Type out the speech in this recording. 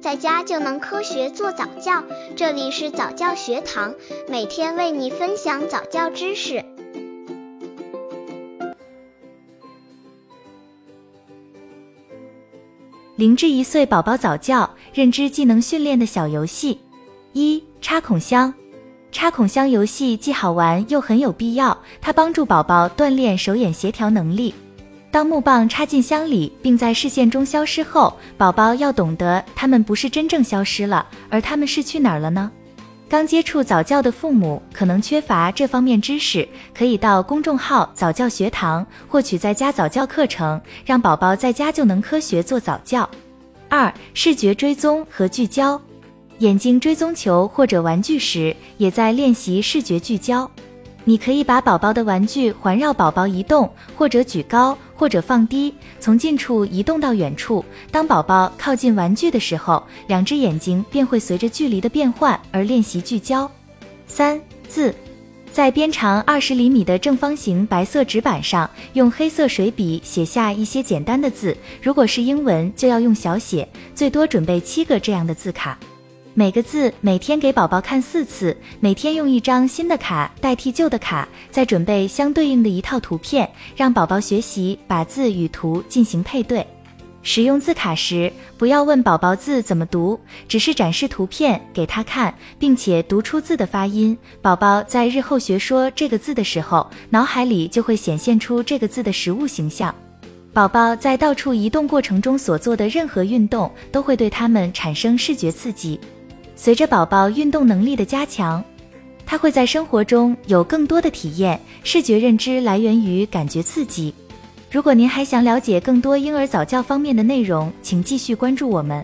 在家就能科学做早教。这里是早教学堂，每天为你分享早教知识。零至一岁宝宝早教认知技能训练的小游戏：一、插孔箱。插孔箱游戏既好玩又很有必要，它帮助宝宝锻炼手眼协调能力。当木棒插进箱里并在视线中消失后，宝宝要懂得他们不是真正消失了，而他们是去哪儿了呢？刚接触早教的父母可能缺乏这方面知识，可以到公众号早教学堂获取在家早教课程，让宝宝在家就能科学做早教。二、视觉追踪和聚焦，眼睛追踪球或者玩具时，也在练习视觉聚焦。你可以把宝宝的玩具环绕宝宝移动，或者举高，或者放低，从近处移动到远处。当宝宝靠近玩具的时候，两只眼睛便会随着距离的变换而练习聚焦。三字，在边长二十厘米的正方形白色纸板上，用黑色水笔写下一些简单的字。如果是英文，就要用小写，最多准备七个这样的字卡。每个字每天给宝宝看四次，每天用一张新的卡代替旧的卡，再准备相对应的一套图片，让宝宝学习把字与图进行配对。使用字卡时，不要问宝宝字怎么读，只是展示图片给他看，并且读出字的发音。宝宝在日后学说这个字的时候，脑海里就会显现出这个字的实物形象。宝宝在到处移动过程中所做的任何运动，都会对他们产生视觉刺激。随着宝宝运动能力的加强，他会在生活中有更多的体验。视觉认知来源于感觉刺激。如果您还想了解更多婴儿早教方面的内容，请继续关注我们。